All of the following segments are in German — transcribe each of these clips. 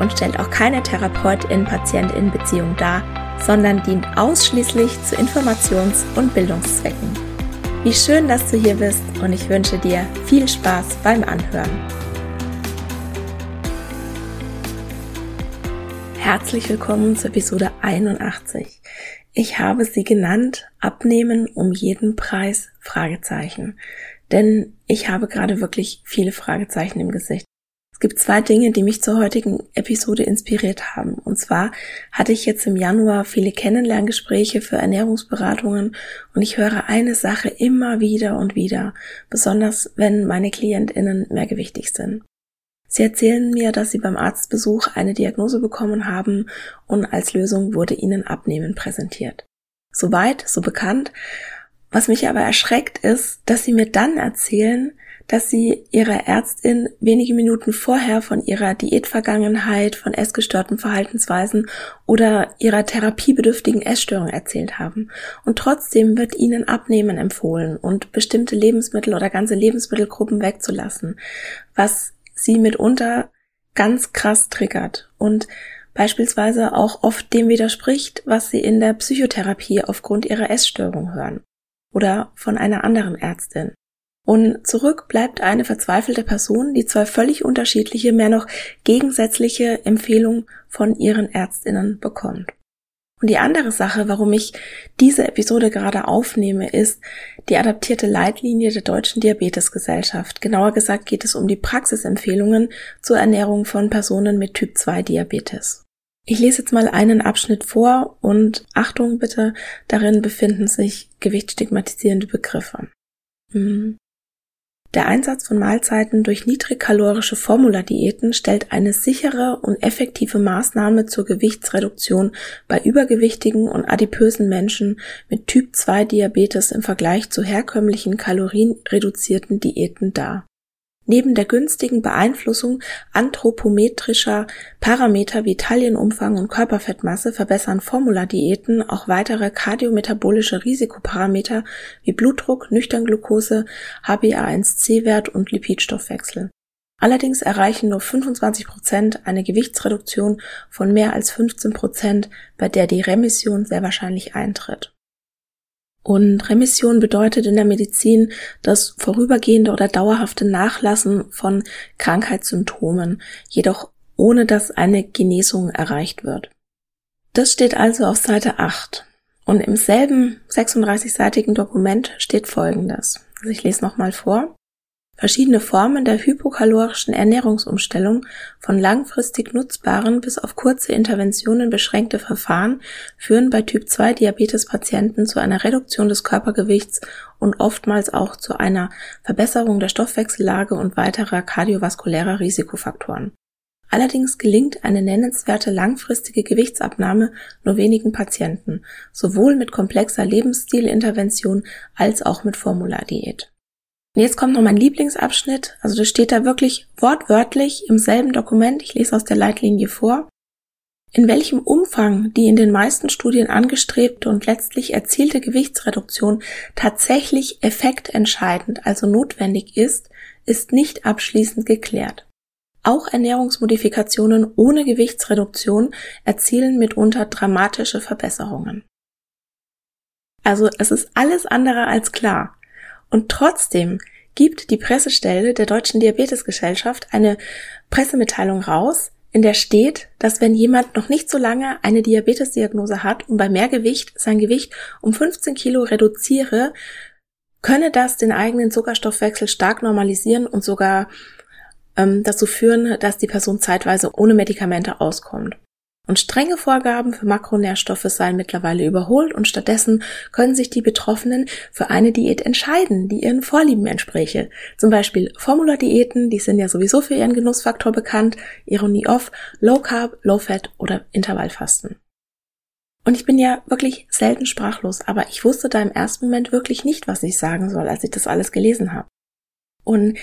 und stellt auch keine Therapeutin-Patientin-Beziehung dar, sondern dient ausschließlich zu Informations- und Bildungszwecken. Wie schön, dass du hier bist und ich wünsche dir viel Spaß beim Anhören. Herzlich willkommen zur Episode 81. Ich habe sie genannt Abnehmen um jeden Preis Fragezeichen. Denn ich habe gerade wirklich viele Fragezeichen im Gesicht gibt zwei Dinge, die mich zur heutigen Episode inspiriert haben. Und zwar hatte ich jetzt im Januar viele Kennenlerngespräche für Ernährungsberatungen und ich höre eine Sache immer wieder und wieder, besonders wenn meine Klientinnen mehrgewichtig sind. Sie erzählen mir, dass sie beim Arztbesuch eine Diagnose bekommen haben und als Lösung wurde ihnen Abnehmen präsentiert. Soweit, so bekannt. Was mich aber erschreckt ist, dass sie mir dann erzählen, dass sie ihrer Ärztin wenige Minuten vorher von ihrer Diätvergangenheit, von essgestörten Verhaltensweisen oder ihrer therapiebedürftigen Essstörung erzählt haben. Und trotzdem wird ihnen Abnehmen empfohlen und bestimmte Lebensmittel oder ganze Lebensmittelgruppen wegzulassen, was sie mitunter ganz krass triggert und beispielsweise auch oft dem widerspricht, was sie in der Psychotherapie aufgrund ihrer Essstörung hören oder von einer anderen Ärztin. Und zurück bleibt eine verzweifelte Person, die zwei völlig unterschiedliche, mehr noch gegensätzliche Empfehlungen von ihren Ärztinnen bekommt. Und die andere Sache, warum ich diese Episode gerade aufnehme, ist die adaptierte Leitlinie der Deutschen Diabetesgesellschaft. Genauer gesagt geht es um die Praxisempfehlungen zur Ernährung von Personen mit Typ 2 Diabetes. Ich lese jetzt mal einen Abschnitt vor und Achtung bitte, darin befinden sich gewichtstigmatisierende Begriffe. Hm. Der Einsatz von Mahlzeiten durch niedrigkalorische Formuladiäten stellt eine sichere und effektive Maßnahme zur Gewichtsreduktion bei übergewichtigen und adipösen Menschen mit Typ 2 Diabetes im Vergleich zu herkömmlichen kalorienreduzierten Diäten dar Neben der günstigen Beeinflussung anthropometrischer Parameter wie Taillenumfang und Körperfettmasse verbessern Formuladiäten auch weitere kardiometabolische Risikoparameter wie Blutdruck, Nüchternglucose, HbA1c-Wert und Lipidstoffwechsel. Allerdings erreichen nur 25 Prozent eine Gewichtsreduktion von mehr als 15 Prozent, bei der die Remission sehr wahrscheinlich eintritt. Und Remission bedeutet in der Medizin das vorübergehende oder dauerhafte Nachlassen von Krankheitssymptomen, jedoch ohne dass eine Genesung erreicht wird. Das steht also auf Seite 8. Und im selben 36-seitigen Dokument steht Folgendes. Also ich lese nochmal vor. Verschiedene Formen der hypokalorischen Ernährungsumstellung, von langfristig nutzbaren bis auf kurze Interventionen beschränkte Verfahren, führen bei Typ-2-Diabetes-Patienten zu einer Reduktion des Körpergewichts und oftmals auch zu einer Verbesserung der Stoffwechsellage und weiterer kardiovaskulärer Risikofaktoren. Allerdings gelingt eine nennenswerte langfristige Gewichtsabnahme nur wenigen Patienten, sowohl mit komplexer Lebensstilintervention als auch mit Formuladiät. Und jetzt kommt noch mein Lieblingsabschnitt. Also das steht da wirklich wortwörtlich im selben Dokument. Ich lese aus der Leitlinie vor. In welchem Umfang die in den meisten Studien angestrebte und letztlich erzielte Gewichtsreduktion tatsächlich effektentscheidend, also notwendig ist, ist nicht abschließend geklärt. Auch Ernährungsmodifikationen ohne Gewichtsreduktion erzielen mitunter dramatische Verbesserungen. Also es ist alles andere als klar. Und trotzdem gibt die Pressestelle der Deutschen Diabetesgesellschaft eine Pressemitteilung raus, in der steht, dass wenn jemand noch nicht so lange eine Diabetesdiagnose hat und bei Mehrgewicht sein Gewicht um 15 Kilo reduziere, könne das den eigenen Zuckerstoffwechsel stark normalisieren und sogar ähm, dazu führen, dass die Person zeitweise ohne Medikamente auskommt. Und strenge Vorgaben für Makronährstoffe seien mittlerweile überholt und stattdessen können sich die Betroffenen für eine Diät entscheiden, die ihren Vorlieben entspräche. Zum Beispiel Formula-Diäten, die sind ja sowieso für ihren Genussfaktor bekannt, Ironie off, Low Carb, Low Fat oder Intervallfasten. Und ich bin ja wirklich selten sprachlos, aber ich wusste da im ersten Moment wirklich nicht, was ich sagen soll, als ich das alles gelesen habe. Und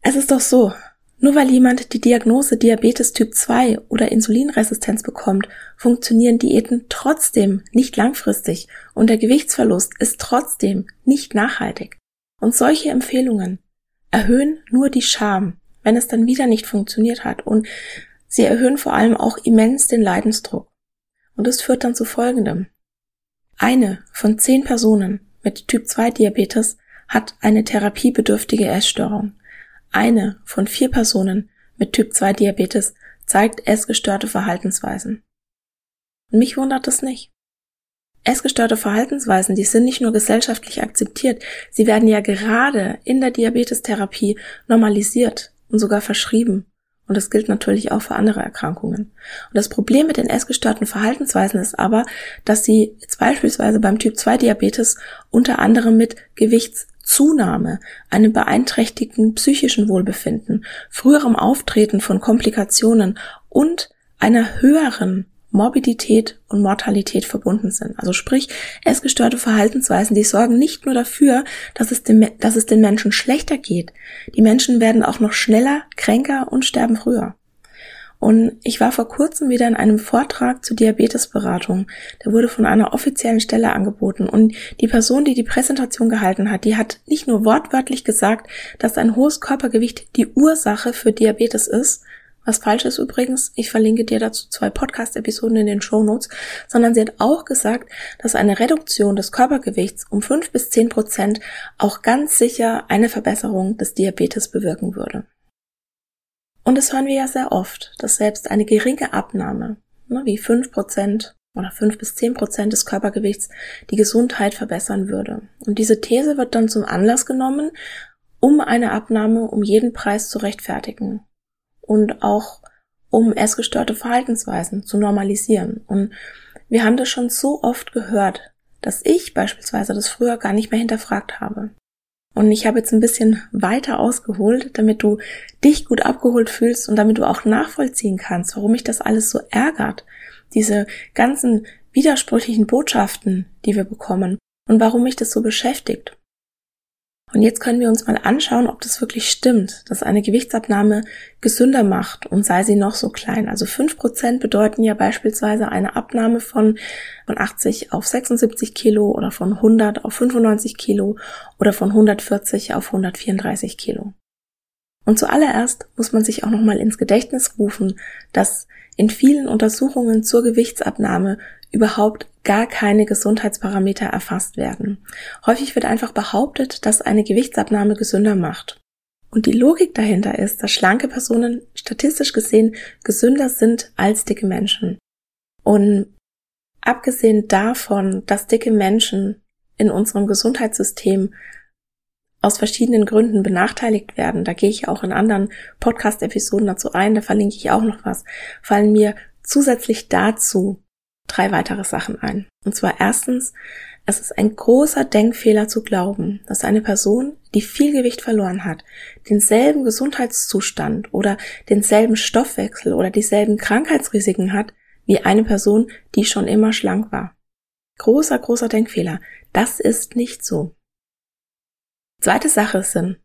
es ist doch so, nur weil jemand die Diagnose Diabetes Typ 2 oder Insulinresistenz bekommt, funktionieren Diäten trotzdem nicht langfristig und der Gewichtsverlust ist trotzdem nicht nachhaltig. Und solche Empfehlungen erhöhen nur die Scham, wenn es dann wieder nicht funktioniert hat und sie erhöhen vor allem auch immens den Leidensdruck. Und es führt dann zu folgendem. Eine von zehn Personen mit Typ 2 Diabetes hat eine therapiebedürftige Essstörung. Eine von vier Personen mit Typ 2 Diabetes zeigt essgestörte Verhaltensweisen. Und mich wundert das nicht. Essgestörte Verhaltensweisen, die sind nicht nur gesellschaftlich akzeptiert, sie werden ja gerade in der Diabetestherapie normalisiert und sogar verschrieben. Und das gilt natürlich auch für andere Erkrankungen. Und das Problem mit den essgestörten Verhaltensweisen ist aber, dass sie jetzt beispielsweise beim Typ 2 Diabetes unter anderem mit Gewichts Zunahme, einem beeinträchtigten psychischen Wohlbefinden, früherem Auftreten von Komplikationen und einer höheren Morbidität und Mortalität verbunden sind. Also sprich, essgestörte Verhaltensweisen, die sorgen nicht nur dafür, dass es, dem, dass es den Menschen schlechter geht. Die Menschen werden auch noch schneller, kränker und sterben früher. Und ich war vor kurzem wieder in einem Vortrag zur Diabetesberatung. Der wurde von einer offiziellen Stelle angeboten. Und die Person, die die Präsentation gehalten hat, die hat nicht nur wortwörtlich gesagt, dass ein hohes Körpergewicht die Ursache für Diabetes ist, was falsch ist übrigens, ich verlinke dir dazu zwei Podcast-Episoden in den Show Notes, sondern sie hat auch gesagt, dass eine Reduktion des Körpergewichts um fünf bis zehn Prozent auch ganz sicher eine Verbesserung des Diabetes bewirken würde. Und das hören wir ja sehr oft, dass selbst eine geringe Abnahme, ne, wie fünf Prozent oder fünf bis zehn Prozent des Körpergewichts, die Gesundheit verbessern würde. Und diese These wird dann zum Anlass genommen, um eine Abnahme um jeden Preis zu rechtfertigen und auch um essgestörte Verhaltensweisen zu normalisieren. Und wir haben das schon so oft gehört, dass ich beispielsweise das früher gar nicht mehr hinterfragt habe. Und ich habe jetzt ein bisschen weiter ausgeholt, damit du dich gut abgeholt fühlst und damit du auch nachvollziehen kannst, warum mich das alles so ärgert. Diese ganzen widersprüchlichen Botschaften, die wir bekommen und warum mich das so beschäftigt. Und jetzt können wir uns mal anschauen, ob das wirklich stimmt, dass eine Gewichtsabnahme gesünder macht und sei sie noch so klein. Also fünf Prozent bedeuten ja beispielsweise eine Abnahme von, von 80 auf 76 Kilo oder von 100 auf 95 Kilo oder von 140 auf 134 Kilo. Und zuallererst muss man sich auch nochmal ins Gedächtnis rufen, dass in vielen Untersuchungen zur Gewichtsabnahme überhaupt gar keine Gesundheitsparameter erfasst werden. Häufig wird einfach behauptet, dass eine Gewichtsabnahme gesünder macht. Und die Logik dahinter ist, dass schlanke Personen statistisch gesehen gesünder sind als dicke Menschen. Und abgesehen davon, dass dicke Menschen in unserem Gesundheitssystem aus verschiedenen Gründen benachteiligt werden, da gehe ich auch in anderen Podcast-Episoden dazu ein, da verlinke ich auch noch was, fallen mir zusätzlich dazu drei weitere Sachen ein. Und zwar erstens, es ist ein großer Denkfehler zu glauben, dass eine Person, die viel Gewicht verloren hat, denselben Gesundheitszustand oder denselben Stoffwechsel oder dieselben Krankheitsrisiken hat wie eine Person, die schon immer schlank war. Großer, großer Denkfehler. Das ist nicht so. Zweite Sache sind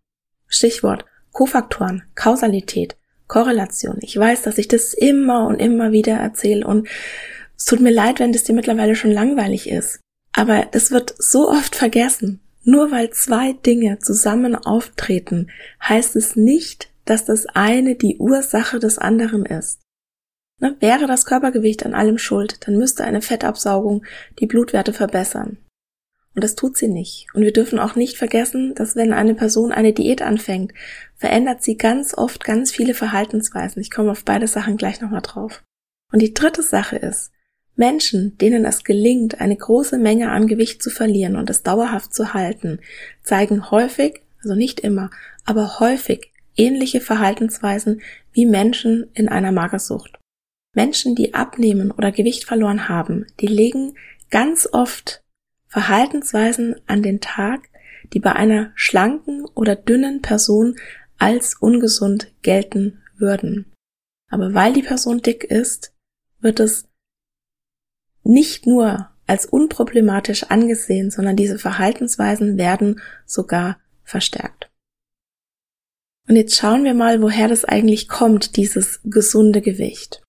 Stichwort Kofaktoren, Kausalität, Korrelation. Ich weiß, dass ich das immer und immer wieder erzähle und es tut mir leid, wenn das dir mittlerweile schon langweilig ist. Aber das wird so oft vergessen. Nur weil zwei Dinge zusammen auftreten, heißt es nicht, dass das eine die Ursache des anderen ist. Ne, wäre das Körpergewicht an allem schuld, dann müsste eine Fettabsaugung die Blutwerte verbessern. Und das tut sie nicht. Und wir dürfen auch nicht vergessen, dass wenn eine Person eine Diät anfängt, verändert sie ganz oft ganz viele Verhaltensweisen. Ich komme auf beide Sachen gleich nochmal drauf. Und die dritte Sache ist, Menschen, denen es gelingt, eine große Menge an Gewicht zu verlieren und es dauerhaft zu halten, zeigen häufig, also nicht immer, aber häufig ähnliche Verhaltensweisen wie Menschen in einer Magersucht. Menschen, die abnehmen oder Gewicht verloren haben, die legen ganz oft Verhaltensweisen an den Tag, die bei einer schlanken oder dünnen Person als ungesund gelten würden. Aber weil die Person dick ist, wird es nicht nur als unproblematisch angesehen, sondern diese Verhaltensweisen werden sogar verstärkt. Und jetzt schauen wir mal, woher das eigentlich kommt, dieses gesunde Gewicht.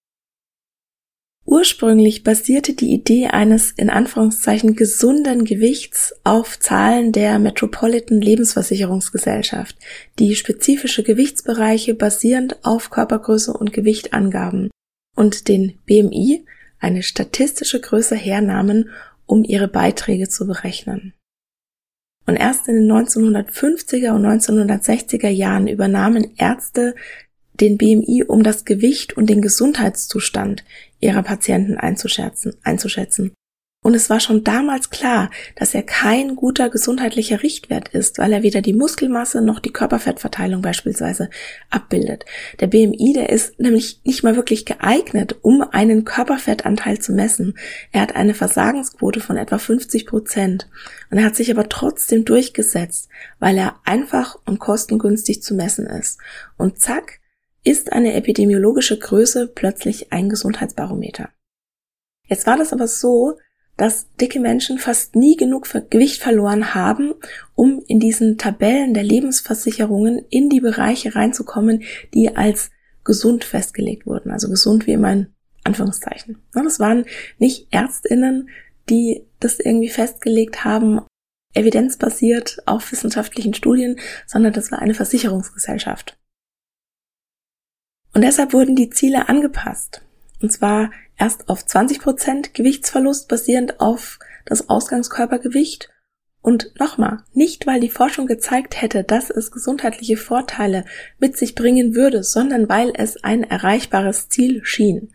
Ursprünglich basierte die Idee eines in Anführungszeichen gesunden Gewichts auf Zahlen der Metropolitan Lebensversicherungsgesellschaft, die spezifische Gewichtsbereiche basierend auf Körpergröße und Gewicht angaben und den BMI, eine statistische Größe hernahmen, um ihre Beiträge zu berechnen. Und erst in den 1950er und 1960er Jahren übernahmen Ärzte den BMI, um das Gewicht und den Gesundheitszustand ihrer Patienten einzuschätzen. Und es war schon damals klar, dass er kein guter gesundheitlicher Richtwert ist, weil er weder die Muskelmasse noch die Körperfettverteilung beispielsweise abbildet. Der BMI, der ist nämlich nicht mal wirklich geeignet, um einen Körperfettanteil zu messen. Er hat eine Versagensquote von etwa 50 Prozent. Und er hat sich aber trotzdem durchgesetzt, weil er einfach und kostengünstig zu messen ist. Und zack, ist eine epidemiologische Größe plötzlich ein Gesundheitsbarometer. Jetzt war das aber so, dass dicke Menschen fast nie genug Gewicht verloren haben, um in diesen Tabellen der Lebensversicherungen in die Bereiche reinzukommen, die als gesund festgelegt wurden. Also gesund wie immer in Anführungszeichen. Das waren nicht Ärztinnen, die das irgendwie festgelegt haben, evidenzbasiert auf wissenschaftlichen Studien, sondern das war eine Versicherungsgesellschaft. Und deshalb wurden die Ziele angepasst. Und zwar erst auf 20 Prozent Gewichtsverlust basierend auf das Ausgangskörpergewicht. Und nochmal, nicht weil die Forschung gezeigt hätte, dass es gesundheitliche Vorteile mit sich bringen würde, sondern weil es ein erreichbares Ziel schien.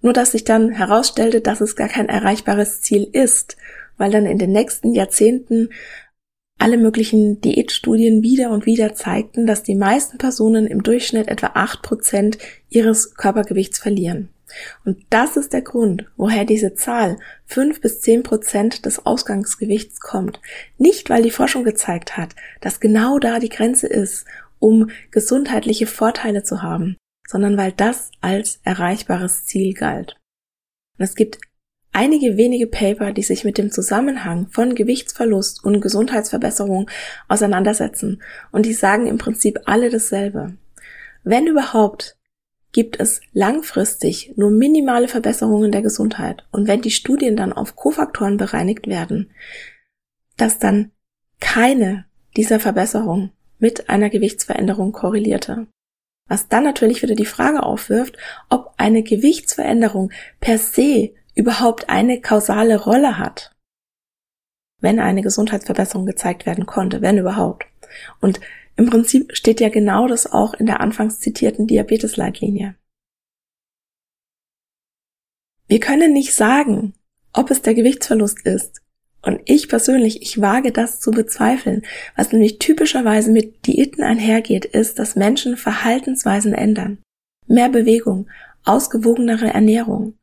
Nur dass sich dann herausstellte, dass es gar kein erreichbares Ziel ist, weil dann in den nächsten Jahrzehnten alle möglichen Diätstudien wieder und wieder zeigten, dass die meisten Personen im Durchschnitt etwa acht Prozent ihres Körpergewichts verlieren. Und das ist der Grund, woher diese Zahl fünf bis zehn Prozent des Ausgangsgewichts kommt. Nicht, weil die Forschung gezeigt hat, dass genau da die Grenze ist, um gesundheitliche Vorteile zu haben, sondern weil das als erreichbares Ziel galt. Und es gibt einige wenige Paper, die sich mit dem Zusammenhang von Gewichtsverlust und Gesundheitsverbesserung auseinandersetzen. Und die sagen im Prinzip alle dasselbe. Wenn überhaupt, gibt es langfristig nur minimale Verbesserungen der Gesundheit. Und wenn die Studien dann auf Kofaktoren bereinigt werden, dass dann keine dieser Verbesserungen mit einer Gewichtsveränderung korrelierte. Was dann natürlich wieder die Frage aufwirft, ob eine Gewichtsveränderung per se überhaupt eine kausale Rolle hat, wenn eine Gesundheitsverbesserung gezeigt werden konnte, wenn überhaupt. Und im Prinzip steht ja genau das auch in der anfangs zitierten Diabetesleitlinie. Wir können nicht sagen, ob es der Gewichtsverlust ist. Und ich persönlich, ich wage das zu bezweifeln. Was nämlich typischerweise mit Diäten einhergeht, ist, dass Menschen Verhaltensweisen ändern. Mehr Bewegung, ausgewogenere Ernährung,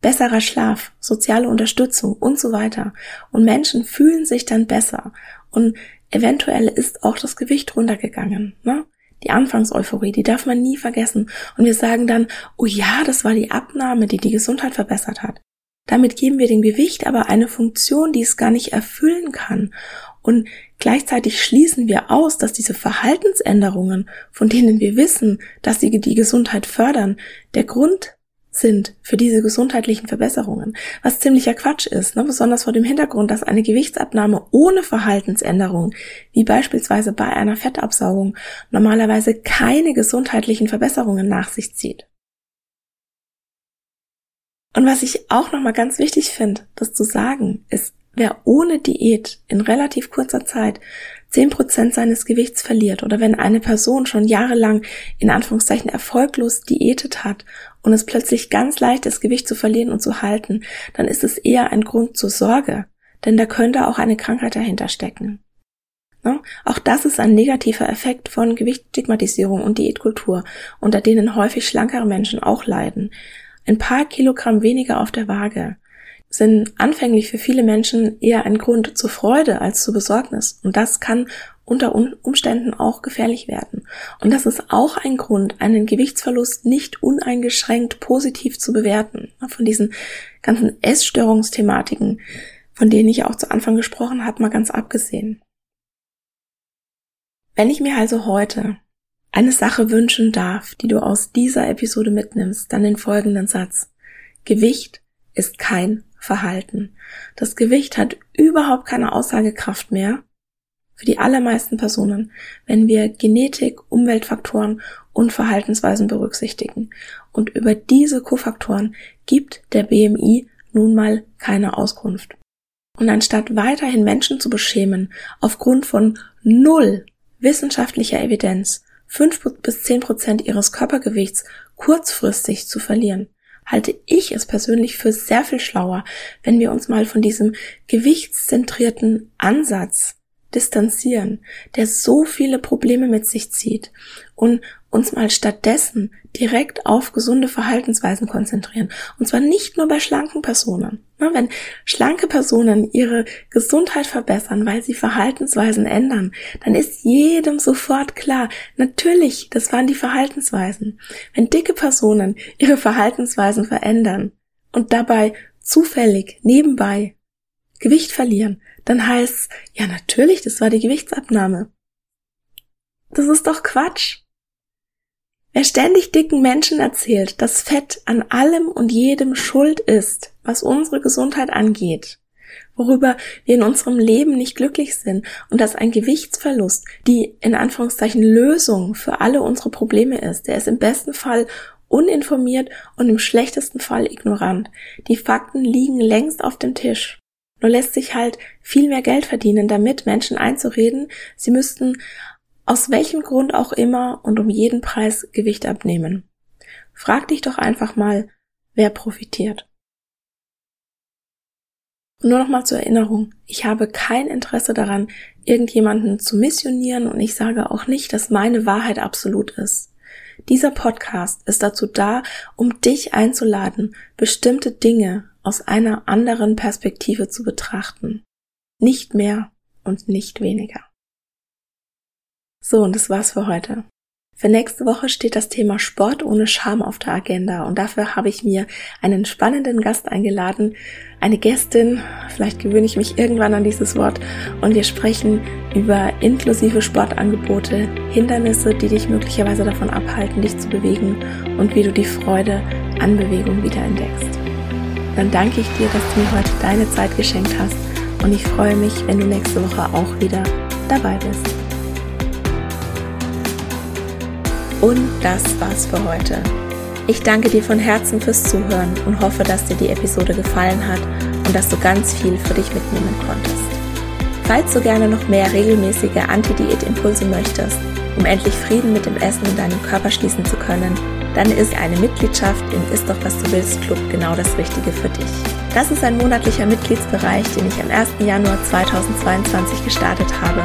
besserer Schlaf, soziale Unterstützung und so weiter. Und Menschen fühlen sich dann besser. Und eventuell ist auch das Gewicht runtergegangen. Ne? Die Anfangseuphorie, die darf man nie vergessen. Und wir sagen dann, oh ja, das war die Abnahme, die die Gesundheit verbessert hat. Damit geben wir dem Gewicht aber eine Funktion, die es gar nicht erfüllen kann. Und gleichzeitig schließen wir aus, dass diese Verhaltensänderungen, von denen wir wissen, dass sie die Gesundheit fördern, der Grund sind für diese gesundheitlichen Verbesserungen, was ziemlicher Quatsch ist, ne? besonders vor dem Hintergrund, dass eine Gewichtsabnahme ohne Verhaltensänderung, wie beispielsweise bei einer Fettabsaugung, normalerweise keine gesundheitlichen Verbesserungen nach sich zieht. Und was ich auch nochmal ganz wichtig finde, das zu sagen, ist, wer ohne Diät in relativ kurzer Zeit zehn Prozent seines Gewichts verliert oder wenn eine Person schon jahrelang in Anführungszeichen erfolglos diätet hat und es plötzlich ganz leicht ist, Gewicht zu verlieren und zu halten, dann ist es eher ein Grund zur Sorge, denn da könnte auch eine Krankheit dahinter stecken. Ne? Auch das ist ein negativer Effekt von Gewichtsstigmatisierung und Diätkultur, unter denen häufig schlankere Menschen auch leiden. Ein paar Kilogramm weniger auf der Waage sind anfänglich für viele Menschen eher ein Grund zur Freude als zur Besorgnis. Und das kann unter Umständen auch gefährlich werden. Und das ist auch ein Grund, einen Gewichtsverlust nicht uneingeschränkt positiv zu bewerten. Von diesen ganzen Essstörungsthematiken, von denen ich auch zu Anfang gesprochen habe, mal ganz abgesehen. Wenn ich mir also heute eine Sache wünschen darf, die du aus dieser Episode mitnimmst, dann den folgenden Satz. Gewicht ist kein Verhalten. Das Gewicht hat überhaupt keine Aussagekraft mehr für die allermeisten Personen, wenn wir Genetik, Umweltfaktoren und Verhaltensweisen berücksichtigen. Und über diese Kofaktoren gibt der BMI nun mal keine Auskunft. Und anstatt weiterhin Menschen zu beschämen aufgrund von null wissenschaftlicher Evidenz, fünf bis zehn Prozent ihres Körpergewichts kurzfristig zu verlieren, halte ich es persönlich für sehr viel schlauer, wenn wir uns mal von diesem gewichtszentrierten Ansatz distanzieren, der so viele Probleme mit sich zieht und uns mal stattdessen direkt auf gesunde Verhaltensweisen konzentrieren. Und zwar nicht nur bei schlanken Personen. Wenn schlanke Personen ihre Gesundheit verbessern, weil sie Verhaltensweisen ändern, dann ist jedem sofort klar, natürlich, das waren die Verhaltensweisen. Wenn dicke Personen ihre Verhaltensweisen verändern und dabei zufällig nebenbei Gewicht verlieren, dann heißt ja natürlich, das war die Gewichtsabnahme. Das ist doch Quatsch. Wer ständig dicken Menschen erzählt, dass Fett an allem und jedem schuld ist, was unsere Gesundheit angeht, worüber wir in unserem Leben nicht glücklich sind und dass ein Gewichtsverlust die in Anführungszeichen Lösung für alle unsere Probleme ist, der ist im besten Fall uninformiert und im schlechtesten Fall ignorant. Die Fakten liegen längst auf dem Tisch. Nur lässt sich halt viel mehr Geld verdienen, damit Menschen einzureden, sie müssten aus welchem Grund auch immer und um jeden Preis Gewicht abnehmen. Frag dich doch einfach mal, wer profitiert. Und nur noch mal zur Erinnerung, ich habe kein Interesse daran, irgendjemanden zu missionieren und ich sage auch nicht, dass meine Wahrheit absolut ist. Dieser Podcast ist dazu da, um dich einzuladen, bestimmte Dinge aus einer anderen Perspektive zu betrachten. Nicht mehr und nicht weniger. So, und das war's für heute. Für nächste Woche steht das Thema Sport ohne Scham auf der Agenda und dafür habe ich mir einen spannenden Gast eingeladen, eine Gästin, vielleicht gewöhne ich mich irgendwann an dieses Wort und wir sprechen über inklusive Sportangebote, Hindernisse, die dich möglicherweise davon abhalten, dich zu bewegen und wie du die Freude an Bewegung wieder entdeckst. Dann danke ich dir, dass du mir heute deine Zeit geschenkt hast und ich freue mich, wenn du nächste Woche auch wieder dabei bist. Und das war's für heute. Ich danke dir von Herzen fürs Zuhören und hoffe, dass dir die Episode gefallen hat und dass du ganz viel für dich mitnehmen konntest. Falls du gerne noch mehr regelmäßige Anti-Diät-Impulse möchtest, um endlich Frieden mit dem Essen in deinem Körper schließen zu können, dann ist eine Mitgliedschaft im Ist doch was du willst Club genau das Richtige für dich. Das ist ein monatlicher Mitgliedsbereich, den ich am 1. Januar 2022 gestartet habe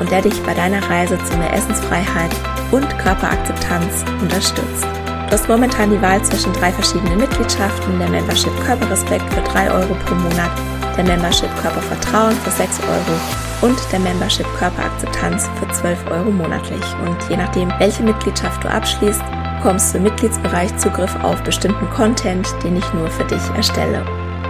und der dich bei deiner Reise zu mehr Essensfreiheit und Körperakzeptanz unterstützt. Du hast momentan die Wahl zwischen drei verschiedenen Mitgliedschaften, der Membership Körperrespekt für 3 Euro pro Monat, der Membership Körpervertrauen für 6 Euro und der Membership Körperakzeptanz für 12 Euro monatlich. Und je nachdem, welche Mitgliedschaft du abschließt, bekommst du im Mitgliedsbereich Zugriff auf bestimmten Content, den ich nur für dich erstelle.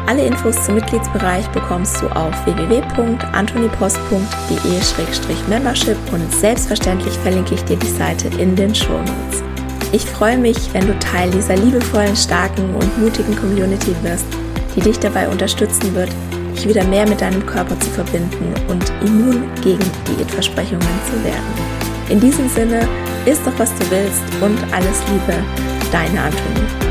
Alle Infos zum Mitgliedsbereich bekommst du auf www.antonipost.de-membership und selbstverständlich verlinke ich dir die Seite in den Show Notes. Ich freue mich, wenn du Teil dieser liebevollen, starken und mutigen Community wirst, die dich dabei unterstützen wird, dich wieder mehr mit deinem Körper zu verbinden und immun gegen Diätversprechungen zu werden. In diesem Sinne, isst doch was du willst und alles Liebe, deine Antonie.